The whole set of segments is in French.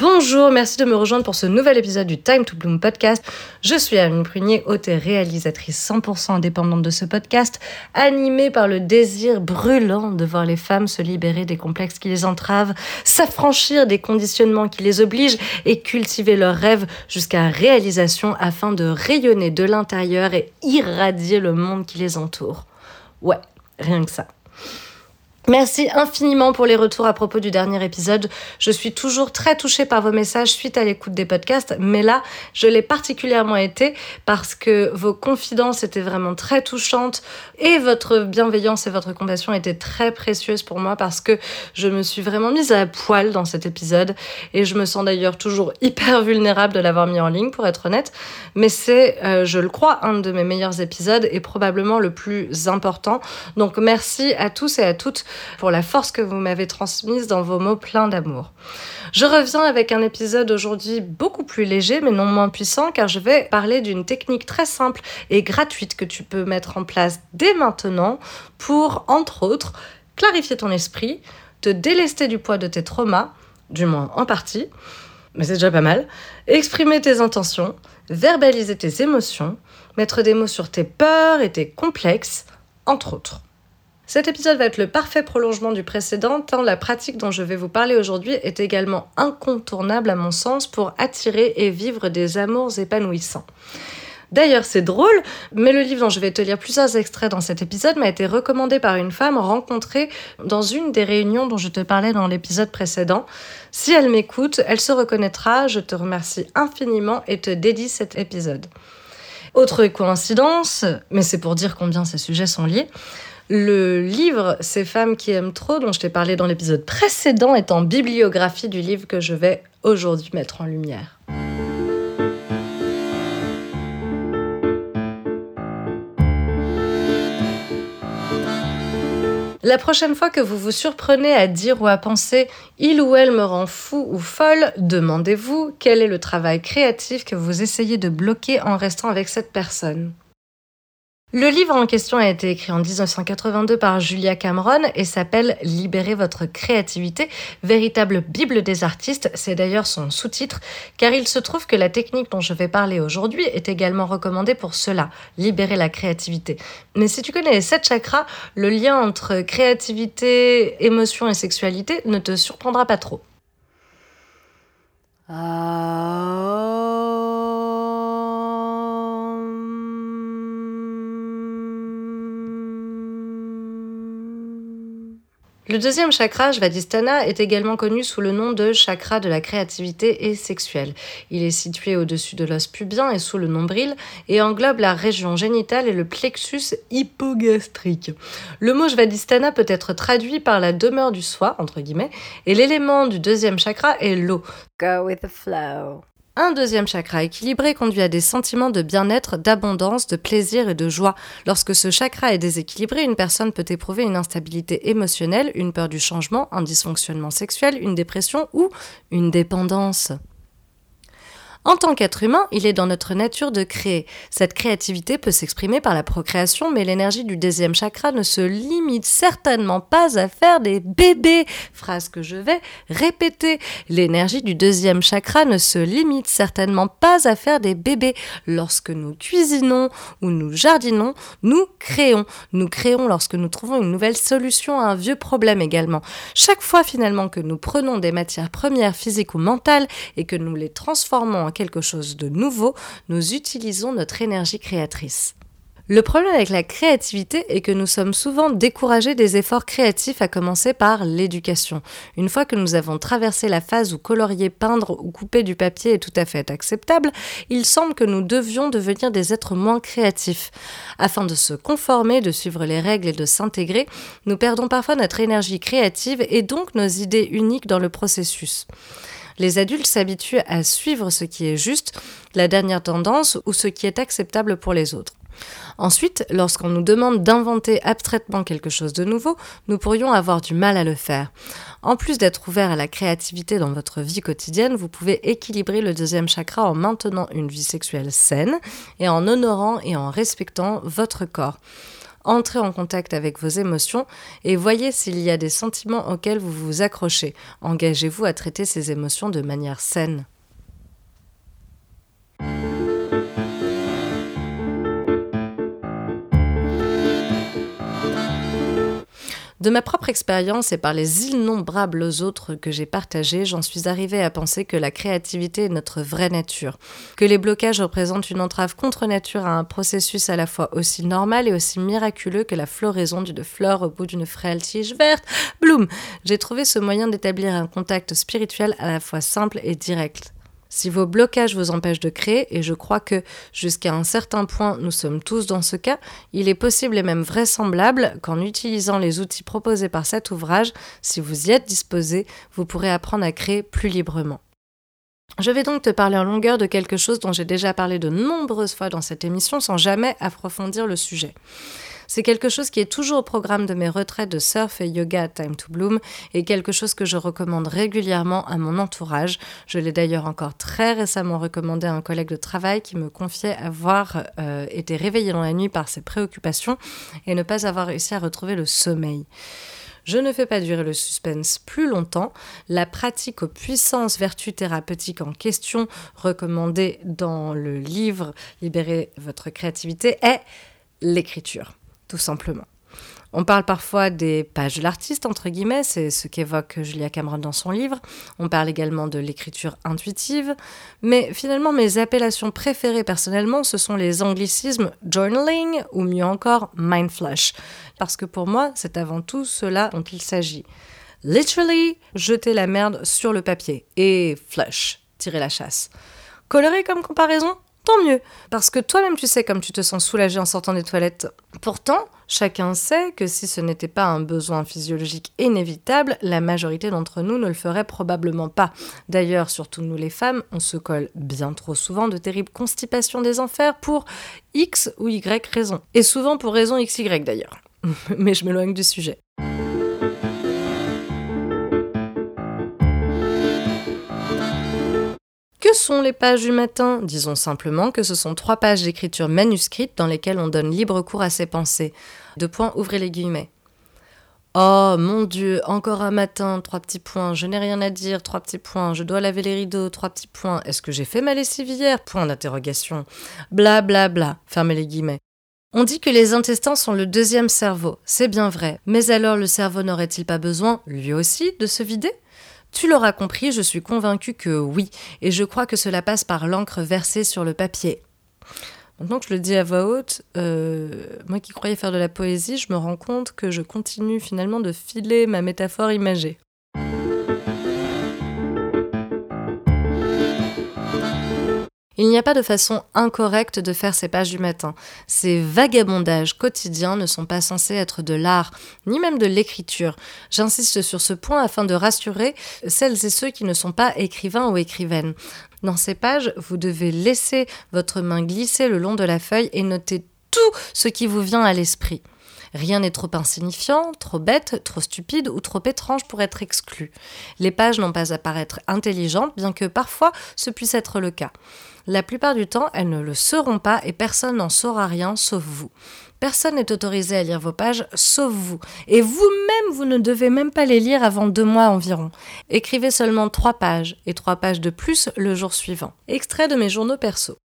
Bonjour, merci de me rejoindre pour ce nouvel épisode du Time to Bloom podcast. Je suis Anne Prunier, hôte réalisatrice 100% indépendante de ce podcast, animée par le désir brûlant de voir les femmes se libérer des complexes qui les entravent, s'affranchir des conditionnements qui les obligent et cultiver leurs rêves jusqu'à réalisation afin de rayonner de l'intérieur et irradier le monde qui les entoure. Ouais, rien que ça. Merci infiniment pour les retours à propos du dernier épisode. Je suis toujours très touchée par vos messages suite à l'écoute des podcasts, mais là, je l'ai particulièrement été parce que vos confidences étaient vraiment très touchantes et votre bienveillance et votre compassion étaient très précieuses pour moi parce que je me suis vraiment mise à poil dans cet épisode et je me sens d'ailleurs toujours hyper vulnérable de l'avoir mis en ligne pour être honnête, mais c'est, euh, je le crois, un de mes meilleurs épisodes et probablement le plus important. Donc merci à tous et à toutes pour la force que vous m'avez transmise dans vos mots pleins d'amour. Je reviens avec un épisode aujourd'hui beaucoup plus léger mais non moins puissant car je vais parler d'une technique très simple et gratuite que tu peux mettre en place dès maintenant pour, entre autres, clarifier ton esprit, te délester du poids de tes traumas, du moins en partie, mais c'est déjà pas mal, exprimer tes intentions, verbaliser tes émotions, mettre des mots sur tes peurs et tes complexes, entre autres. Cet épisode va être le parfait prolongement du précédent, tant la pratique dont je vais vous parler aujourd'hui est également incontournable à mon sens pour attirer et vivre des amours épanouissants. D'ailleurs, c'est drôle, mais le livre dont je vais te lire plusieurs extraits dans cet épisode m'a été recommandé par une femme rencontrée dans une des réunions dont je te parlais dans l'épisode précédent. Si elle m'écoute, elle se reconnaîtra, je te remercie infiniment et te dédie cet épisode. Autre coïncidence, mais c'est pour dire combien ces sujets sont liés, le livre Ces femmes qui aiment trop, dont je t'ai parlé dans l'épisode précédent, est en bibliographie du livre que je vais aujourd'hui mettre en lumière. La prochaine fois que vous vous surprenez à dire ou à penser il ou elle me rend fou ou folle, demandez-vous quel est le travail créatif que vous essayez de bloquer en restant avec cette personne. Le livre en question a été écrit en 1982 par Julia Cameron et s'appelle Libérez votre créativité, véritable Bible des artistes. C'est d'ailleurs son sous-titre, car il se trouve que la technique dont je vais parler aujourd'hui est également recommandée pour cela, libérer la créativité. Mais si tu connais les sept chakras, le lien entre créativité, émotion et sexualité ne te surprendra pas trop. Ah. Le deuxième chakra, Svadhisthana, est également connu sous le nom de chakra de la créativité et sexuelle. Il est situé au-dessus de l'os pubien et sous le nombril et englobe la région génitale et le plexus hypogastrique. Le mot Svadhisthana peut être traduit par la demeure du soi, entre guillemets, et l'élément du deuxième chakra est l'eau. Go with the flow. Un deuxième chakra équilibré conduit à des sentiments de bien-être, d'abondance, de plaisir et de joie. Lorsque ce chakra est déséquilibré, une personne peut éprouver une instabilité émotionnelle, une peur du changement, un dysfonctionnement sexuel, une dépression ou une dépendance. En tant qu'être humain, il est dans notre nature de créer. Cette créativité peut s'exprimer par la procréation, mais l'énergie du deuxième chakra ne se limite certainement pas à faire des bébés. Phrase que je vais répéter. L'énergie du deuxième chakra ne se limite certainement pas à faire des bébés. Lorsque nous cuisinons ou nous jardinons, nous créons. Nous créons lorsque nous trouvons une nouvelle solution à un vieux problème également. Chaque fois finalement que nous prenons des matières premières physiques ou mentales et que nous les transformons en quelque chose de nouveau, nous utilisons notre énergie créatrice. Le problème avec la créativité est que nous sommes souvent découragés des efforts créatifs à commencer par l'éducation. Une fois que nous avons traversé la phase où colorier, peindre ou couper du papier est tout à fait acceptable, il semble que nous devions devenir des êtres moins créatifs. Afin de se conformer, de suivre les règles et de s'intégrer, nous perdons parfois notre énergie créative et donc nos idées uniques dans le processus. Les adultes s'habituent à suivre ce qui est juste, la dernière tendance ou ce qui est acceptable pour les autres. Ensuite, lorsqu'on nous demande d'inventer abstraitement quelque chose de nouveau, nous pourrions avoir du mal à le faire. En plus d'être ouvert à la créativité dans votre vie quotidienne, vous pouvez équilibrer le deuxième chakra en maintenant une vie sexuelle saine et en honorant et en respectant votre corps. Entrez en contact avec vos émotions et voyez s'il y a des sentiments auxquels vous vous accrochez. Engagez-vous à traiter ces émotions de manière saine. De ma propre expérience et par les innombrables autres que j'ai partagées, j'en suis arrivée à penser que la créativité est notre vraie nature, que les blocages représentent une entrave contre nature à un processus à la fois aussi normal et aussi miraculeux que la floraison d'une fleur au bout d'une frêle tige verte. Bloom J'ai trouvé ce moyen d'établir un contact spirituel à la fois simple et direct. Si vos blocages vous empêchent de créer, et je crois que jusqu'à un certain point nous sommes tous dans ce cas, il est possible et même vraisemblable qu'en utilisant les outils proposés par cet ouvrage, si vous y êtes disposé, vous pourrez apprendre à créer plus librement. Je vais donc te parler en longueur de quelque chose dont j'ai déjà parlé de nombreuses fois dans cette émission sans jamais approfondir le sujet. C'est quelque chose qui est toujours au programme de mes retraites de surf et yoga Time to Bloom et quelque chose que je recommande régulièrement à mon entourage. Je l'ai d'ailleurs encore très récemment recommandé à un collègue de travail qui me confiait avoir euh, été réveillé dans la nuit par ses préoccupations et ne pas avoir réussi à retrouver le sommeil. Je ne fais pas durer le suspense plus longtemps. La pratique aux puissances vertus thérapeutiques en question, recommandée dans le livre Libérer votre créativité, est l'écriture tout simplement. On parle parfois des pages de l'artiste, entre guillemets, c'est ce qu'évoque Julia Cameron dans son livre. On parle également de l'écriture intuitive. Mais finalement, mes appellations préférées personnellement, ce sont les anglicismes journaling ou mieux encore mindflash. Parce que pour moi, c'est avant tout cela dont il s'agit. Literally, jeter la merde sur le papier. Et flush, tirer la chasse. Coloré comme comparaison tant mieux, parce que toi-même tu sais comme tu te sens soulagé en sortant des toilettes. Pourtant, chacun sait que si ce n'était pas un besoin physiologique inévitable, la majorité d'entre nous ne le ferait probablement pas. D'ailleurs, surtout nous les femmes, on se colle bien trop souvent de terribles constipations des enfers pour X ou Y raison. Et souvent pour raison XY d'ailleurs. Mais je m'éloigne du sujet. Que sont les pages du matin? Disons simplement que ce sont trois pages d'écriture manuscrite dans lesquelles on donne libre cours à ses pensées. Deux points, ouvrez les guillemets. Oh mon Dieu, encore un matin, trois petits points, je n'ai rien à dire, trois petits points, je dois laver les rideaux, trois petits points, est-ce que j'ai fait ma lessive hier? Point d'interrogation. Bla bla bla, fermez les guillemets. On dit que les intestins sont le deuxième cerveau, c'est bien vrai, mais alors le cerveau n'aurait-il pas besoin, lui aussi, de se vider? Tu l'auras compris, je suis convaincue que oui, et je crois que cela passe par l'encre versée sur le papier. Maintenant que je le dis à voix haute, euh, moi qui croyais faire de la poésie, je me rends compte que je continue finalement de filer ma métaphore imagée. Il n'y a pas de façon incorrecte de faire ces pages du matin. Ces vagabondages quotidiens ne sont pas censés être de l'art, ni même de l'écriture. J'insiste sur ce point afin de rassurer celles et ceux qui ne sont pas écrivains ou écrivaines. Dans ces pages, vous devez laisser votre main glisser le long de la feuille et noter tout ce qui vous vient à l'esprit. Rien n'est trop insignifiant, trop bête, trop stupide ou trop étrange pour être exclu. Les pages n'ont pas à paraître intelligentes, bien que parfois ce puisse être le cas. La plupart du temps, elles ne le seront pas et personne n'en saura rien sauf vous. Personne n'est autorisé à lire vos pages sauf vous. Et vous-même, vous ne devez même pas les lire avant deux mois environ. Écrivez seulement trois pages et trois pages de plus le jour suivant. Extrait de mes journaux perso.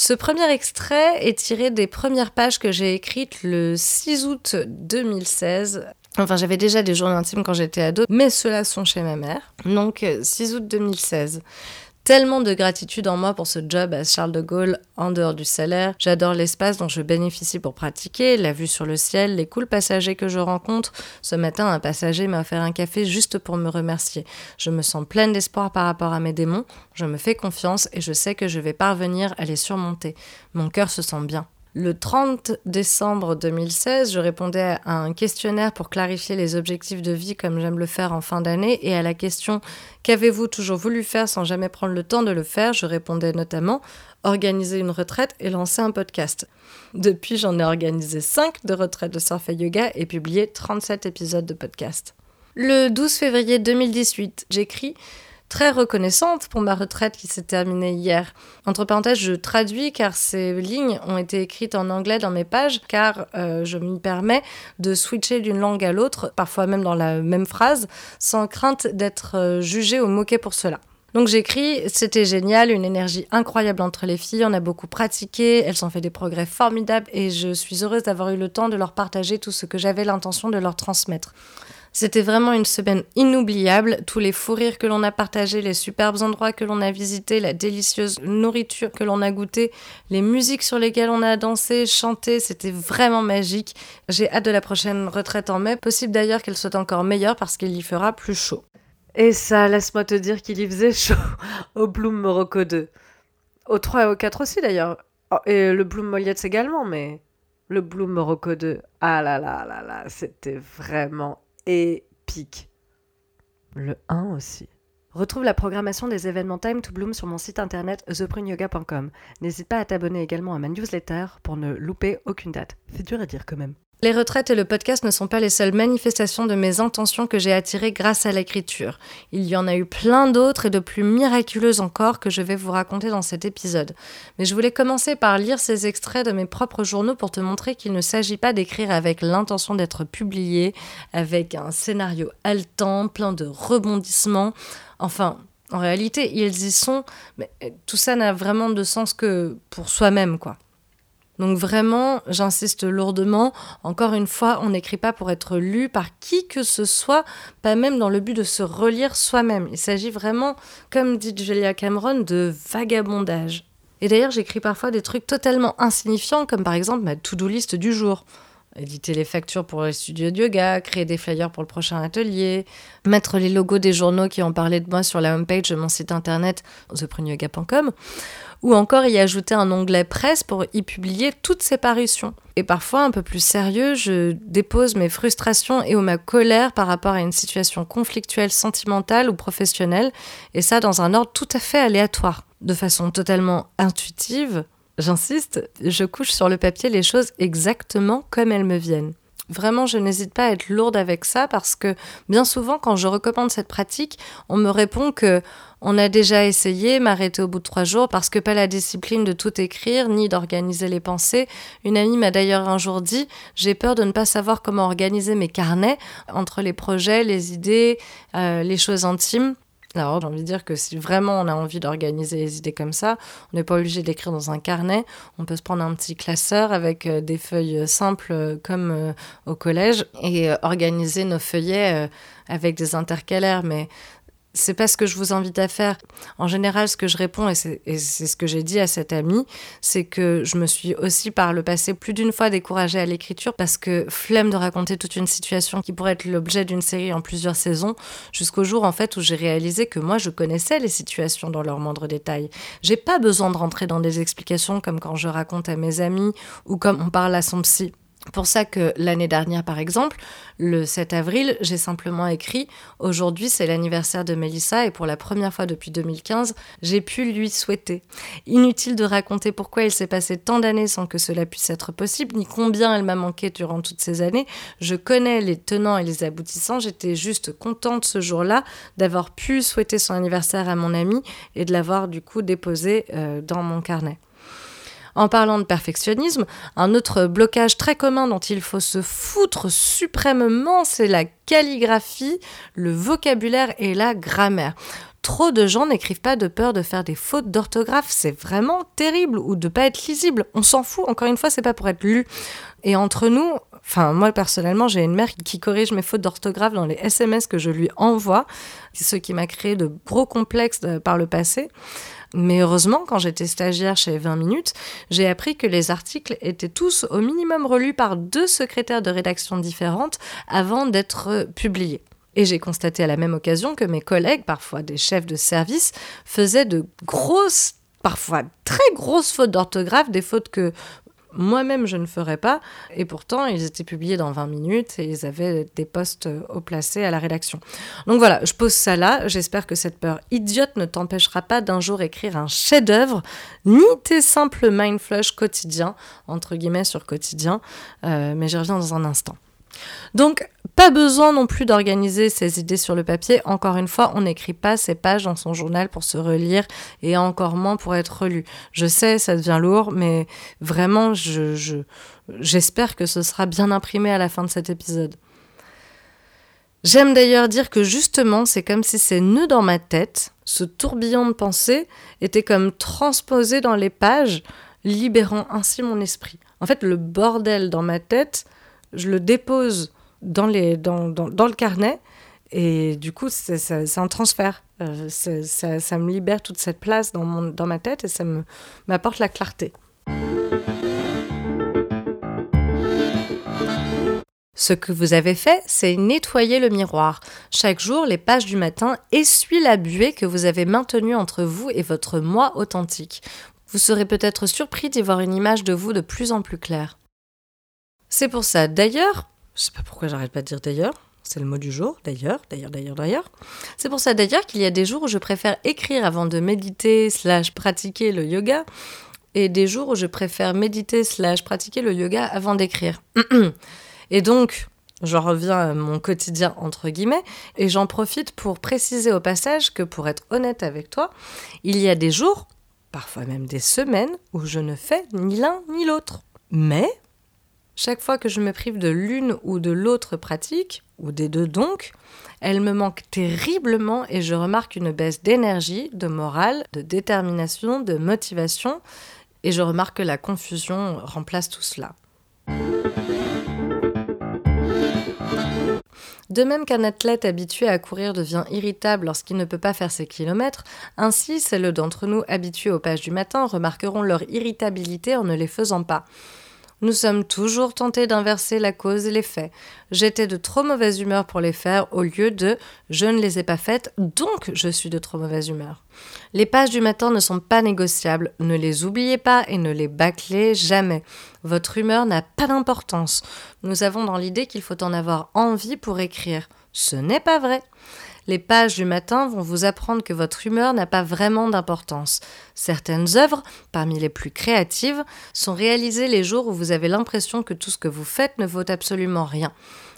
Ce premier extrait est tiré des premières pages que j'ai écrites le 6 août 2016. Enfin, j'avais déjà des journaux intimes quand j'étais ado, mais ceux-là sont chez ma mère. Donc, 6 août 2016 tellement de gratitude en moi pour ce job à Charles de Gaulle en dehors du salaire. J'adore l'espace dont je bénéficie pour pratiquer, la vue sur le ciel, les cools passagers que je rencontre. Ce matin, un passager m'a offert un café juste pour me remercier. Je me sens pleine d'espoir par rapport à mes démons, je me fais confiance et je sais que je vais parvenir à les surmonter. Mon cœur se sent bien. Le 30 décembre 2016, je répondais à un questionnaire pour clarifier les objectifs de vie comme j'aime le faire en fin d'année et à la question Qu'avez-vous toujours voulu faire sans jamais prendre le temps de le faire? Je répondais notamment organiser une retraite et lancer un podcast. Depuis, j'en ai organisé 5 de retraites de surf et yoga et publié 37 épisodes de podcast. Le 12 février 2018, j'écris très reconnaissante pour ma retraite qui s'est terminée hier. Entre parenthèses, je traduis car ces lignes ont été écrites en anglais dans mes pages, car euh, je m'y permets de switcher d'une langue à l'autre, parfois même dans la même phrase, sans crainte d'être euh, jugée ou moquée pour cela. Donc j'écris, c'était génial, une énergie incroyable entre les filles, on a beaucoup pratiqué, elles ont fait des progrès formidables et je suis heureuse d'avoir eu le temps de leur partager tout ce que j'avais l'intention de leur transmettre. C'était vraiment une semaine inoubliable. Tous les fous rires que l'on a partagés, les superbes endroits que l'on a visités, la délicieuse nourriture que l'on a goûtée, les musiques sur lesquelles on a dansé, chanté, c'était vraiment magique. J'ai hâte de la prochaine retraite en mai. Possible d'ailleurs qu'elle soit encore meilleure parce qu'il y fera plus chaud. Et ça, laisse-moi te dire qu'il y faisait chaud au Bloom Morocco 2. Au 3 et au 4 aussi d'ailleurs. Oh, et le Bloom Moliette également, mais le Bloom Morocco 2, ah là là là là, c'était vraiment épique. Le 1 aussi. Retrouve la programmation des événements Time to Bloom sur mon site internet thepruneyoga.com. N'hésite pas à t'abonner également à ma newsletter pour ne louper aucune date. C'est dur à dire quand même. Les retraites et le podcast ne sont pas les seules manifestations de mes intentions que j'ai attirées grâce à l'écriture. Il y en a eu plein d'autres et de plus miraculeuses encore que je vais vous raconter dans cet épisode. Mais je voulais commencer par lire ces extraits de mes propres journaux pour te montrer qu'il ne s'agit pas d'écrire avec l'intention d'être publié, avec un scénario haletant, plein de rebondissements. Enfin, en réalité, ils y sont, mais tout ça n'a vraiment de sens que pour soi-même, quoi. Donc vraiment, j'insiste lourdement, encore une fois, on n'écrit pas pour être lu par qui que ce soit, pas même dans le but de se relire soi-même. Il s'agit vraiment, comme dit Julia Cameron, de vagabondage. Et d'ailleurs, j'écris parfois des trucs totalement insignifiants, comme par exemple ma to-do list du jour éditer les factures pour les studios de yoga, créer des flyers pour le prochain atelier, mettre les logos des journaux qui ont parlé de moi sur la homepage de mon site internet thepruneyoga.com, ou encore y ajouter un onglet presse pour y publier toutes ces parutions. Et parfois, un peu plus sérieux, je dépose mes frustrations et ou ma colère par rapport à une situation conflictuelle, sentimentale ou professionnelle, et ça dans un ordre tout à fait aléatoire, de façon totalement intuitive, J'insiste, je couche sur le papier les choses exactement comme elles me viennent. Vraiment, je n'hésite pas à être lourde avec ça parce que bien souvent, quand je recommande cette pratique, on me répond que on a déjà essayé, m'arrêter au bout de trois jours parce que pas la discipline de tout écrire ni d'organiser les pensées. Une amie m'a d'ailleurs un jour dit j'ai peur de ne pas savoir comment organiser mes carnets entre les projets, les idées, euh, les choses intimes. Alors, j'ai envie de dire que si vraiment on a envie d'organiser les idées comme ça, on n'est pas obligé d'écrire dans un carnet. On peut se prendre un petit classeur avec euh, des feuilles simples euh, comme euh, au collège et organiser nos feuillets avec des intercalaires. Mais c'est pas ce que je vous invite à faire. En général, ce que je réponds, et c'est ce que j'ai dit à cette amie, c'est que je me suis aussi par le passé plus d'une fois découragée à l'écriture parce que flemme de raconter toute une situation qui pourrait être l'objet d'une série en plusieurs saisons, jusqu'au jour en fait où j'ai réalisé que moi je connaissais les situations dans leurs moindres détails. J'ai pas besoin de rentrer dans des explications comme quand je raconte à mes amis ou comme on parle à son psy pour ça que l'année dernière, par exemple, le 7 avril, j'ai simplement écrit Aujourd'hui, c'est l'anniversaire de Melissa et pour la première fois depuis 2015, j'ai pu lui souhaiter. Inutile de raconter pourquoi il s'est passé tant d'années sans que cela puisse être possible, ni combien elle m'a manqué durant toutes ces années. Je connais les tenants et les aboutissants. J'étais juste contente ce jour-là d'avoir pu souhaiter son anniversaire à mon ami et de l'avoir du coup déposé euh, dans mon carnet. En parlant de perfectionnisme, un autre blocage très commun dont il faut se foutre suprêmement, c'est la calligraphie, le vocabulaire et la grammaire. Trop de gens n'écrivent pas de peur de faire des fautes d'orthographe, c'est vraiment terrible, ou de pas être lisible. On s'en fout, encore une fois, c'est pas pour être lu. Et entre nous, enfin moi personnellement, j'ai une mère qui corrige mes fautes d'orthographe dans les SMS que je lui envoie, ce qui m'a créé de gros complexes euh, par le passé. Mais heureusement, quand j'étais stagiaire chez 20 minutes, j'ai appris que les articles étaient tous au minimum relus par deux secrétaires de rédaction différentes avant d'être publiés. Et j'ai constaté à la même occasion que mes collègues, parfois des chefs de service, faisaient de grosses parfois très grosses fautes d'orthographe, des fautes que moi-même, je ne ferais pas. Et pourtant, ils étaient publiés dans 20 minutes et ils avaient des postes haut placés à la rédaction. Donc voilà, je pose ça là. J'espère que cette peur idiote ne t'empêchera pas d'un jour écrire un chef-d'œuvre, ni tes simples mindflush quotidiens, entre guillemets sur quotidien. Euh, mais j'y reviens dans un instant. Donc, pas besoin non plus d'organiser ses idées sur le papier. Encore une fois, on n'écrit pas ses pages dans son journal pour se relire et encore moins pour être relu. Je sais, ça devient lourd, mais vraiment, je, j'espère que ce sera bien imprimé à la fin de cet épisode. J'aime d'ailleurs dire que justement, c'est comme si ces nœuds dans ma tête, ce tourbillon de pensée, était comme transposé dans les pages, libérant ainsi mon esprit. En fait, le bordel dans ma tête, je le dépose dans, le carnet. Et du coup, c'est un transfert. Euh, ça, me libère toute cette place dans, dans ma tête et ça m'apporte la clarté. Ce que vous avez fait, c'est nettoyer le miroir. Chaque jour, les pages du matin essuient la buée que vous avez maintenue entre vous et votre moi authentique. Vous serez peut-être surpris d'y voir une image de vous de plus en plus claire. C'est pour ça, d'ailleurs, je sais pas pourquoi j'arrête pas de dire d'ailleurs. C'est le mot du jour, d'ailleurs, d'ailleurs, d'ailleurs, d'ailleurs. C'est pour ça d'ailleurs qu'il y a des jours où je préfère écrire avant de méditer slash pratiquer le yoga et des jours où je préfère méditer slash pratiquer le yoga avant d'écrire. et donc, j'en reviens à mon quotidien entre guillemets et j'en profite pour préciser au passage que pour être honnête avec toi, il y a des jours, parfois même des semaines, où je ne fais ni l'un ni l'autre. Mais chaque fois que je me prive de l'une ou de l'autre pratique, ou des deux donc, elle me manque terriblement et je remarque une baisse d'énergie, de morale, de détermination, de motivation, et je remarque que la confusion remplace tout cela. De même qu'un athlète habitué à courir devient irritable lorsqu'il ne peut pas faire ses kilomètres, ainsi celles d'entre nous habitués aux pages du matin remarqueront leur irritabilité en ne les faisant pas. Nous sommes toujours tentés d'inverser la cause et l'effet. J'étais de trop mauvaise humeur pour les faire au lieu de je ne les ai pas faites, donc je suis de trop mauvaise humeur. Les pages du matin ne sont pas négociables, ne les oubliez pas et ne les bâclez jamais. Votre humeur n'a pas d'importance. Nous avons dans l'idée qu'il faut en avoir envie pour écrire. Ce n'est pas vrai. Les pages du matin vont vous apprendre que votre humeur n'a pas vraiment d'importance. Certaines œuvres, parmi les plus créatives, sont réalisées les jours où vous avez l'impression que tout ce que vous faites ne vaut absolument rien.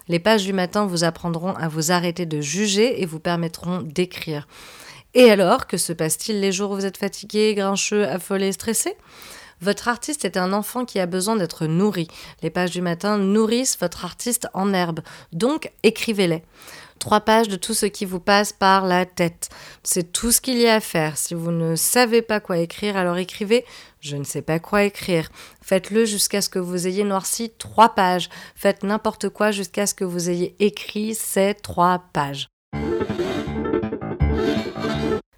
Les pages du matin vous apprendront à vous arrêter de juger et vous permettront d'écrire. Et alors, que se passe-t-il les jours où vous êtes fatigué, grincheux, affolé, stressé? Votre artiste est un enfant qui a besoin d'être nourri. Les pages du matin nourrissent votre artiste en herbe. Donc, écrivez-les trois pages de tout ce qui vous passe par la tête. C'est tout ce qu'il y a à faire. Si vous ne savez pas quoi écrire, alors écrivez je ne sais pas quoi écrire. Faites-le jusqu'à ce que vous ayez noirci trois pages. Faites n'importe quoi jusqu'à ce que vous ayez écrit ces trois pages.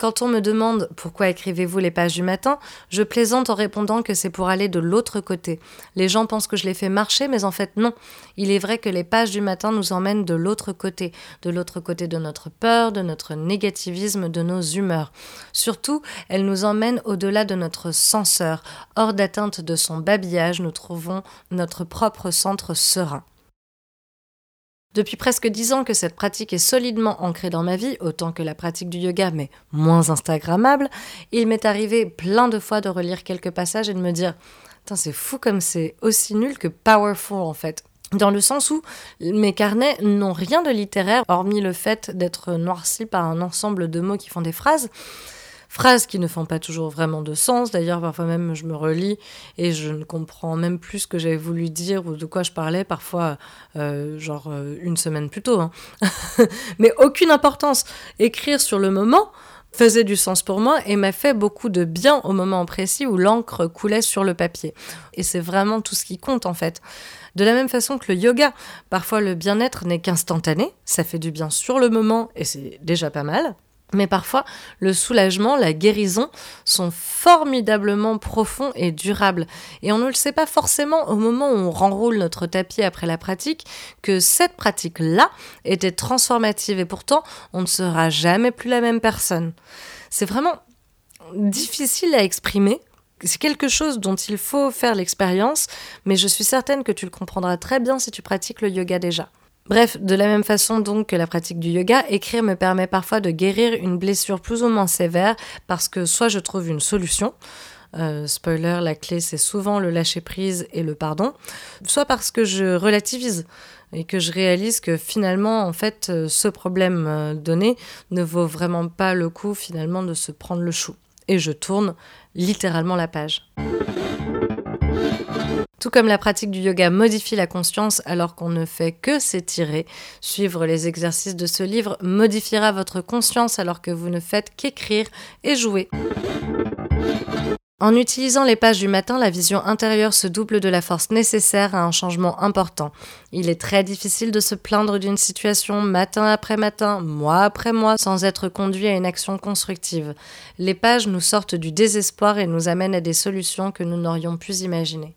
Quand on me demande pourquoi écrivez-vous les pages du matin, je plaisante en répondant que c'est pour aller de l'autre côté. Les gens pensent que je les fais marcher, mais en fait non. Il est vrai que les pages du matin nous emmènent de l'autre côté, de l'autre côté de notre peur, de notre négativisme, de nos humeurs. Surtout, elles nous emmènent au-delà de notre censeur. Hors d'atteinte de son babillage, nous trouvons notre propre centre serein. Depuis presque dix ans que cette pratique est solidement ancrée dans ma vie, autant que la pratique du yoga, mais moins Instagrammable, il m'est arrivé plein de fois de relire quelques passages et de me dire c'est fou comme c'est aussi nul que powerful en fait. Dans le sens où mes carnets n'ont rien de littéraire, hormis le fait d'être noircis par un ensemble de mots qui font des phrases phrases qui ne font pas toujours vraiment de sens. D'ailleurs, parfois même, je me relis et je ne comprends même plus ce que j'avais voulu dire ou de quoi je parlais, parfois, euh, genre euh, une semaine plus tôt. Hein. Mais aucune importance. Écrire sur le moment faisait du sens pour moi et m'a fait beaucoup de bien au moment précis où l'encre coulait sur le papier. Et c'est vraiment tout ce qui compte en fait. De la même façon que le yoga, parfois le bien-être n'est qu'instantané, ça fait du bien sur le moment et c'est déjà pas mal. Mais parfois, le soulagement, la guérison sont formidablement profonds et durables. Et on ne le sait pas forcément au moment où on renroule notre tapis après la pratique que cette pratique-là était transformative et pourtant on ne sera jamais plus la même personne. C'est vraiment difficile à exprimer. C'est quelque chose dont il faut faire l'expérience, mais je suis certaine que tu le comprendras très bien si tu pratiques le yoga déjà. Bref, de la même façon donc que la pratique du yoga, écrire me permet parfois de guérir une blessure plus ou moins sévère parce que soit je trouve une solution, euh, spoiler, la clé c'est souvent le lâcher prise et le pardon, soit parce que je relativise. et que je réalise que finalement, en fait, euh, ce problème euh, donné ne vaut vraiment pas le coup finalement de se prendre le chou. Et je tourne littéralement la page. Tout comme la pratique du yoga modifie la conscience alors qu'on ne fait que s'étirer, suivre les exercices de ce livre modifiera votre conscience alors que vous ne faites qu'écrire et jouer. En utilisant les pages du matin, la vision intérieure se double de la force nécessaire à un changement important. Il est très difficile de se plaindre d'une situation matin après matin, mois après mois, sans être conduit à une action constructive. Les pages nous sortent du désespoir et nous amènent à des solutions que nous n'aurions pu imaginer.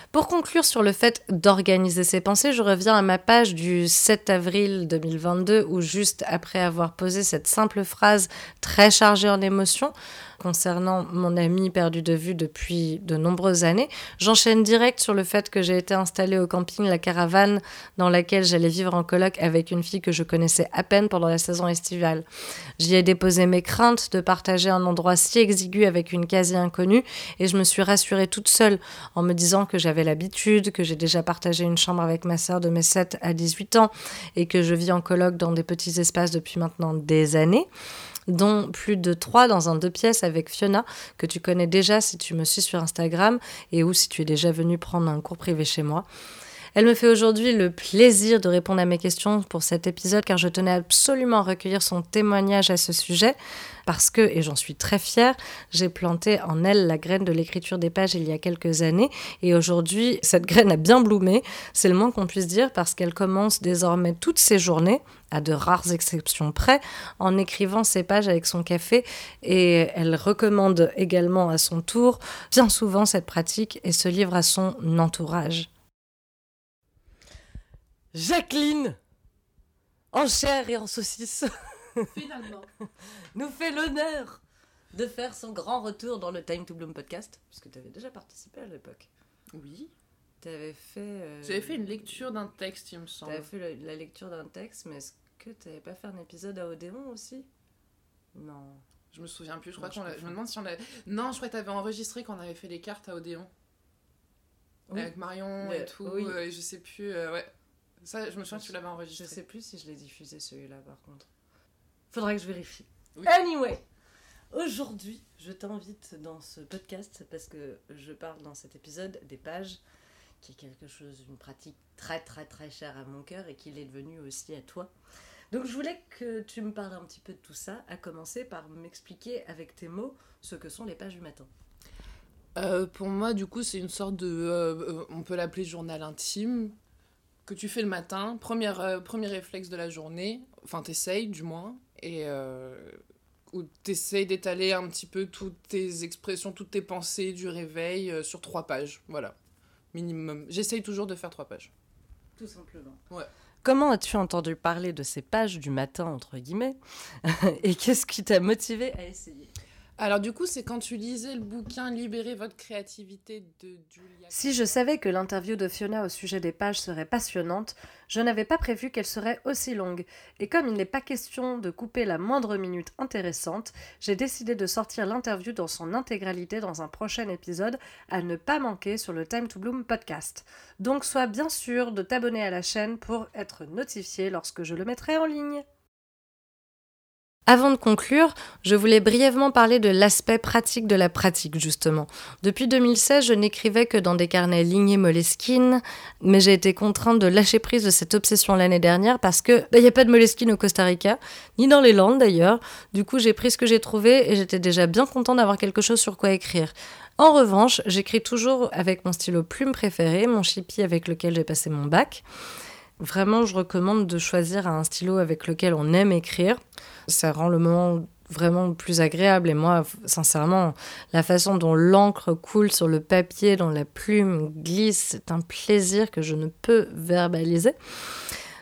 Pour conclure sur le fait d'organiser ses pensées, je reviens à ma page du 7 avril 2022 où juste après avoir posé cette simple phrase très chargée en émotions, concernant mon ami perdu de vue depuis de nombreuses années. J'enchaîne direct sur le fait que j'ai été installée au camping La Caravane, dans laquelle j'allais vivre en coloc avec une fille que je connaissais à peine pendant la saison estivale. J'y ai déposé mes craintes de partager un endroit si exigu avec une quasi inconnue et je me suis rassurée toute seule en me disant que j'avais l'habitude, que j'ai déjà partagé une chambre avec ma sœur de mes 7 à 18 ans et que je vis en coloc dans des petits espaces depuis maintenant des années dont plus de trois dans un deux pièces avec Fiona, que tu connais déjà si tu me suis sur Instagram et ou si tu es déjà venu prendre un cours privé chez moi. Elle me fait aujourd'hui le plaisir de répondre à mes questions pour cet épisode car je tenais absolument à recueillir son témoignage à ce sujet parce que, et j'en suis très fière, j'ai planté en elle la graine de l'écriture des pages il y a quelques années et aujourd'hui cette graine a bien bloomé, c'est le moins qu'on puisse dire parce qu'elle commence désormais toutes ses journées, à de rares exceptions près, en écrivant ses pages avec son café et elle recommande également à son tour bien souvent cette pratique et se livre à son entourage. Jacqueline, en chair et en saucisse, Finalement. nous fait l'honneur de faire son grand retour dans le Time to Bloom podcast, puisque tu avais déjà participé à l'époque. Oui. Tu avais fait. euh, J'avais fait une lecture d'un texte, il me Tu semble. avais fait la, la lecture d'un texte, mais est-ce que tu n'avais pas fait un épisode à Odéon aussi? Non. Je me souviens plus. Je crois qu'on je me demande si on l'a. Non, je crois que t'avais enregistré quand on avait fait les cartes à Odéon. Oui. Avec Marion Le- et tout. oui. euh, et je sais plus. euh, ouais. Ça, je me souviens que tu l'avais Je enregistré. sais plus si je l'ai diffusé celui-là par contre. Faudra que je vérifie. Oui. Anyway, aujourd'hui, je t'invite dans ce podcast parce que je parle dans cet épisode des pages, qui est quelque chose, une pratique très très très chère à mon cœur et qui l'est devenue aussi à toi. Donc je voulais que tu me parles un petit peu de tout ça, à commencer par m'expliquer avec tes mots ce que sont les pages du matin. Euh, pour moi, du coup, c'est une sorte de. euh, euh, on peut l'appeler journal intime que tu fais le matin. Première, euh, premier réflexe de la journée. Enfin, t'essayes, du moins. Et. Euh, où t'essayes d'étaler un petit peu toutes tes expressions, toutes tes pensées du réveil euh, sur trois pages. Voilà. Minimum. J'essaye toujours de faire trois pages. Tout simplement. Ouais. Comment as-tu entendu parler de ces pages du matin, entre guillemets Et qu'est-ce qui t'a motivé à essayer? Alors, du coup, c'est quand tu lisais le bouquin Libérer votre créativité de Julia. Si je savais que l'interview de Fiona au sujet des pages serait passionnante, je n'avais pas prévu qu'elle serait aussi longue. Et comme il n'est pas question de couper la moindre minute intéressante, j'ai décidé de sortir l'interview dans son intégralité dans un prochain épisode à ne pas manquer sur le Time to Bloom podcast. Donc sois bien sûr de t'abonner à la chaîne pour être notifié lorsque je le mettrai en ligne. Avant de conclure, je voulais brièvement parler de l'aspect pratique de la pratique, justement. Depuis 2016, je n'écrivais que dans des carnets lignés Moleskine, mais j'ai été contrainte de lâcher prise de cette obsession l'année dernière parce que il n'y a pas de Moleskine au Costa Rica, ni dans les Landes d'ailleurs. Du coup, j'ai pris ce que j'ai trouvé et j'étais déjà bien content d'avoir quelque chose sur quoi écrire. En revanche, j'écris toujours avec mon stylo plume préféré, mon Chippy avec lequel j'ai passé mon bac. Vraiment, je recommande de choisir un stylo avec lequel on aime écrire. Ça rend le moment vraiment plus agréable. Et moi, sincèrement, la façon dont l'encre coule sur le papier, dont la plume glisse, c'est un plaisir que je ne peux verbaliser.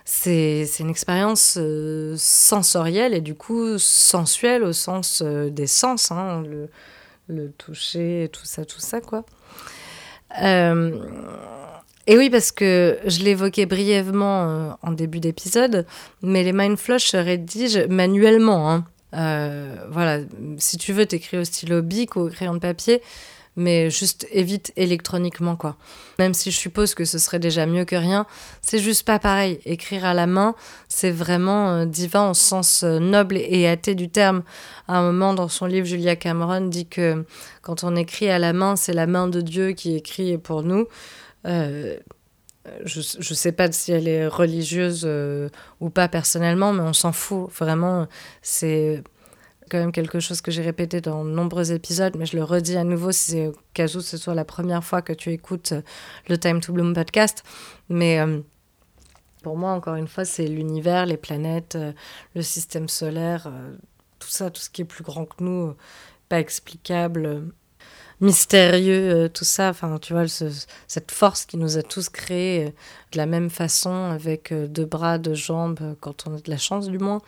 C'est c'est une expérience euh, sensorielle et du coup sensuelle au sens euh, des sens, hein, le, le toucher, tout ça, tout ça, quoi. Euh, et oui, parce que je l'évoquais brièvement euh, en début d'épisode, mais les Mindflush se rédigent manuellement. hein. Euh, voilà, si tu veux, t'écris au stylo bic ou au crayon de papier, mais juste évite électroniquement, quoi. Même si je suppose que ce serait déjà mieux que rien, c'est juste pas pareil. Écrire à la main, c'est vraiment euh, divin au sens noble et athée du terme. À un moment, dans son livre, Julia Cameron dit que quand on écrit à la main, c'est la main de Dieu qui écrit pour nous. Euh, je ne sais pas si elle est religieuse ou pas personnellement, mais on s'en fout. Vraiment, c'est quand même quelque chose que j'ai répété dans de nombreux épisodes, mais je le redis à nouveau si c'est au cas où ce soit la première fois que tu écoutes euh, le Time to Bloom podcast. Mais euh, pour moi, encore une fois, c'est l'univers, les planètes, euh, le système solaire, tout ça, tout ce qui est plus grand que nous, pas explicable mystérieux, tout ça. Enfin, tu vois, cette force qui nous a tous créés de la même façon, avec deux bras, deux jambes, quand on a de la chance du moins.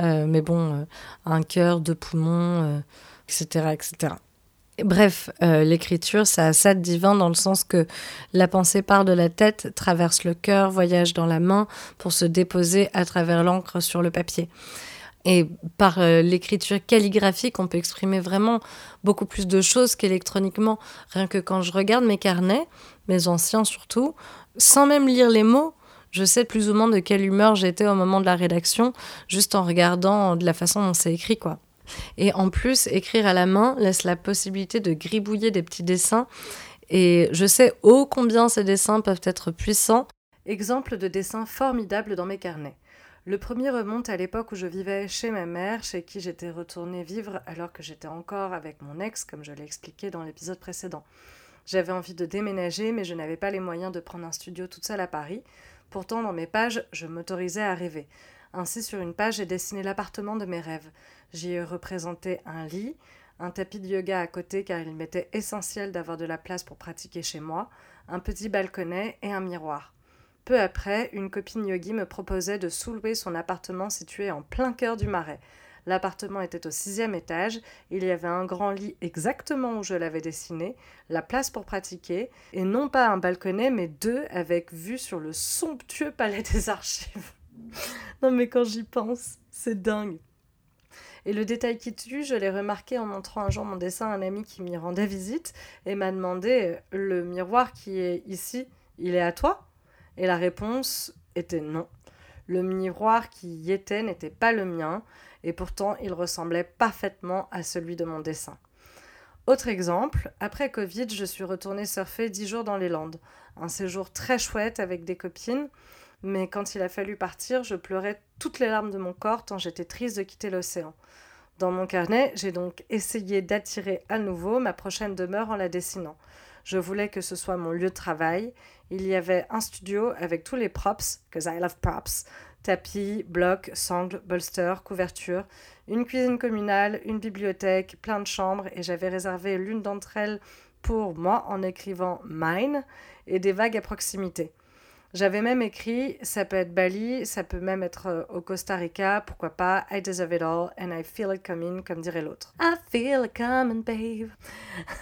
Euh, mais bon, euh, un cœur, deux poumons, etc., euh, etc. Bref, l'écriture, ça a ça de divin dans le sens que la pensée part de la tête, traverse le cœur, voyage dans la main pour se déposer à travers l'encre sur le papier. Et par l'écriture calligraphique, on peut exprimer vraiment beaucoup plus de choses qu'électroniquement. Rien que quand je regarde mes carnets, mes anciens surtout, sans même lire les mots, je sais plus ou moins de quelle humeur j'étais au moment de la rédaction, juste en regardant de la façon dont c'est écrit, quoi. Et en plus, écrire à la main laisse la possibilité de gribouiller des petits dessins. Et je sais ô combien ces dessins peuvent être puissants. Exemple de dessins formidables dans mes carnets. Le premier remonte à l'époque où je vivais chez ma mère, chez qui j'étais retournée vivre alors que j'étais encore avec mon ex, comme je l'ai expliqué dans l'épisode précédent. J'avais envie de déménager, mais je n'avais pas les moyens de prendre un studio toute seule à Paris. Pourtant, dans mes pages, je m'autorisais à rêver. Ainsi, sur une page, j'ai dessiné l'appartement de mes rêves. J'y ai représenté un lit, un tapis de yoga à côté car il m'était essentiel d'avoir de la place pour pratiquer chez moi, un petit balconnet et un miroir. Peu après, une copine yogi me proposait de soulever son appartement situé en plein cœur du marais. L'appartement était au sixième étage, il y avait un grand lit exactement où je l'avais dessiné, la place pour pratiquer, et non pas un balconnet, mais deux avec vue sur le somptueux palais des archives. non mais quand j'y pense, c'est dingue. Et le détail qui tue, je l'ai remarqué en montrant un jour mon dessin à un ami qui m'y rendait visite et m'a demandé Le miroir qui est ici, il est à toi? Et la réponse était non. Le miroir qui y était n'était pas le mien, et pourtant il ressemblait parfaitement à celui de mon dessin. Autre exemple, après Covid, je suis retournée surfer dix jours dans les Landes. Un séjour très chouette avec des copines, mais quand il a fallu partir, je pleurais toutes les larmes de mon corps tant j'étais triste de quitter l'océan. Dans mon carnet, j'ai donc essayé d'attirer à nouveau ma prochaine demeure en la dessinant. Je voulais que ce soit mon lieu de travail. Il y avait un studio avec tous les props, que I love props, tapis, blocs, sangles, bolster, couverture, une cuisine communale, une bibliothèque, plein de chambres, et j'avais réservé l'une d'entre elles pour moi en écrivant mine et des vagues à proximité. J'avais même écrit, ça peut être Bali, ça peut même être euh, au Costa Rica, pourquoi pas, I deserve it all and I feel it coming, comme dirait l'autre. I feel it coming, babe.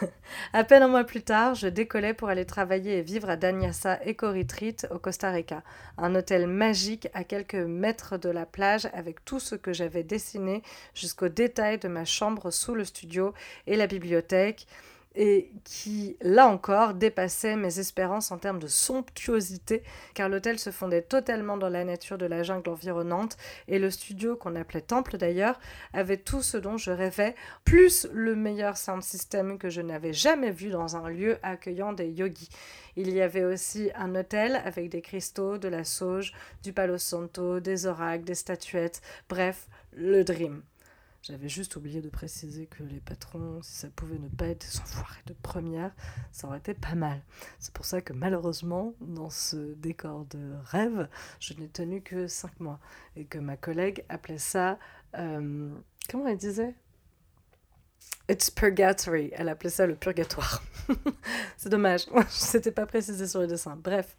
à peine un mois plus tard, je décollais pour aller travailler et vivre à Danyasa Eco Retreat au Costa Rica, un hôtel magique à quelques mètres de la plage avec tout ce que j'avais dessiné jusqu'au détail de ma chambre sous le studio et la bibliothèque et qui, là encore, dépassait mes espérances en termes de somptuosité, car l'hôtel se fondait totalement dans la nature de la jungle environnante, et le studio, qu'on appelait temple d'ailleurs, avait tout ce dont je rêvais, plus le meilleur sound system que je n'avais jamais vu dans un lieu accueillant des yogis. Il y avait aussi un hôtel avec des cristaux, de la sauge, du palo santo, des oracles, des statuettes, bref, le dream. J'avais juste oublié de préciser que les patrons, si ça pouvait ne pas être des enfoirés de première, ça aurait été pas mal. C'est pour ça que malheureusement, dans ce décor de rêve, je n'ai tenu que 5 mois. Et que ma collègue appelait ça. Euh, comment elle disait? It's purgatory. Elle appelait ça le purgatoire. C'est dommage. Je n'étais pas précisé sur le dessin. Bref.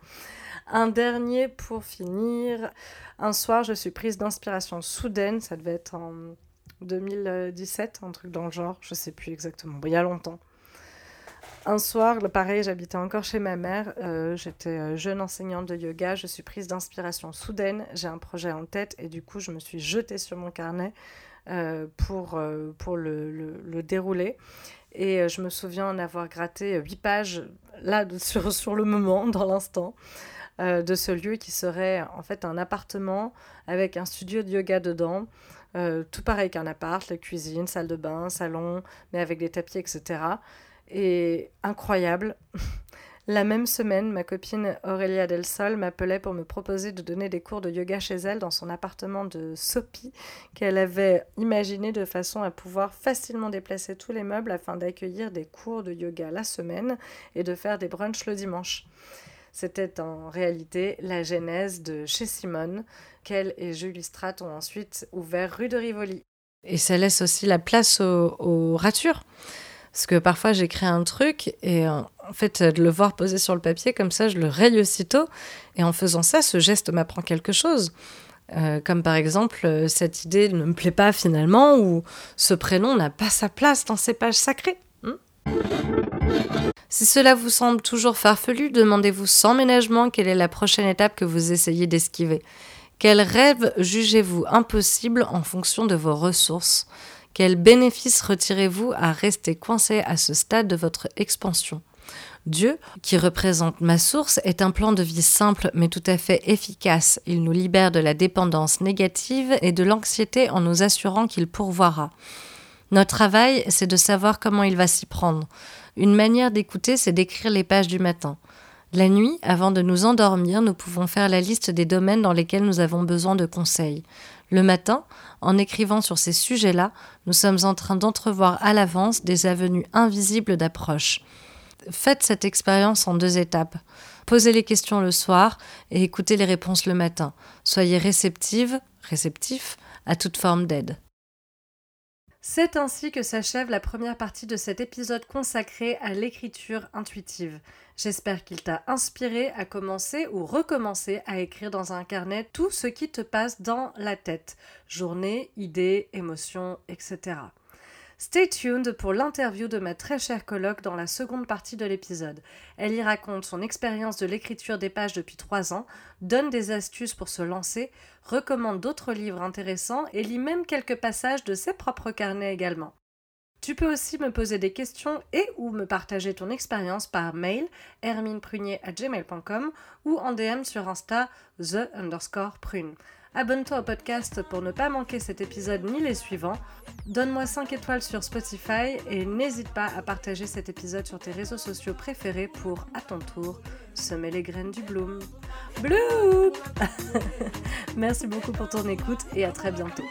Un dernier pour finir. Un soir, je suis prise d'inspiration soudaine. Ça devait être en 2017, un truc dans le genre, je sais plus exactement, il y a longtemps. Un soir, pareil, j'habitais encore chez ma mère, euh, j'étais euh, jeune enseignante de yoga, je suis prise d'inspiration soudaine, j'ai un projet en tête et du coup je me suis jetée sur mon carnet pour, pour le, le, dérouler. Et je me souviens en avoir gratté huit pages là sur, sur le moment, dans l'instant. de ce lieu qui serait en fait un appartement avec un studio de yoga dedans, tout pareil qu'un appart, la cuisine, salle de bain, salon, mais avec des tapis, etc. Et incroyable. La même semaine, ma copine Aurélia Del Sol m'appelait pour me proposer de donner des cours de yoga chez elle dans son appartement de Sopi qu'elle avait imaginé de façon à pouvoir facilement déplacer tous les meubles afin d'accueillir des cours de yoga la semaine et de faire des brunchs le dimanche. C'était en réalité la genèse de chez Simone, qu'elle et Julie Strat ont ensuite ouvert rue de Rivoli. Et ça laisse aussi la place aux ratures. Parce que parfois j'écris un truc et euh, en fait de le voir posé sur le papier comme ça, je le raye aussitôt. Et en faisant ça, ce geste m'apprend quelque chose. Euh, comme par exemple, euh, cette idée ne me plaît pas finalement, ou ce prénom n'a pas sa place dans ces pages sacrées. Si cela vous semble toujours farfelu, demandez-vous sans ménagement quelle est la prochaine étape que vous essayez d'esquiver. Quel rêve jugez-vous impossible en fonction de vos ressources? Quel bénéfice retirez-vous à rester coincé à ce stade de votre expansion? Dieu, qui représente ma source, est un plan de vie simple mais tout à fait efficace. Il nous libère de la dépendance négative et de l'anxiété en nous assurant qu'il pourvoira. Notre travail, c'est de savoir comment il va s'y prendre. Une manière d'écouter, c'est d'écrire les pages du matin. La nuit, avant de nous endormir, nous pouvons faire la liste des domaines dans lesquels nous avons besoin de conseils. Le matin, en écrivant sur ces sujets-là, nous sommes en train d'entrevoir à l'avance des avenues invisibles d'approche. Faites cette expérience en deux étapes. Posez les questions le soir et écoutez les réponses le matin. Soyez réceptive, réceptif à toute forme d'aide. C'est ainsi que s'achève la première partie de cet épisode consacré à l'écriture intuitive. J'espère qu'il t'a inspiré à commencer ou recommencer à écrire dans un carnet tout ce qui te passe dans la tête. Journée, idées, émotions, etc. Stay tuned pour l'interview de ma très chère colloque dans la seconde partie de l'épisode. Elle y raconte son expérience de l'écriture des pages depuis trois ans, donne des astuces pour se lancer, recommande d'autres livres intéressants et lit même quelques passages de ses propres carnets également. Tu peux aussi me poser des questions et ou me partager ton expérience par mail hermineprunier@gmail.com ou en DM sur Insta the underscore prune. Abonne-toi au podcast pour ne pas manquer cet épisode ni les suivants. Donne-moi 5 étoiles sur Spotify et n'hésite pas à partager cet épisode sur tes réseaux sociaux préférés pour, à ton tour, semer les graines du bloom. Bloom Merci beaucoup pour ton écoute et à très bientôt.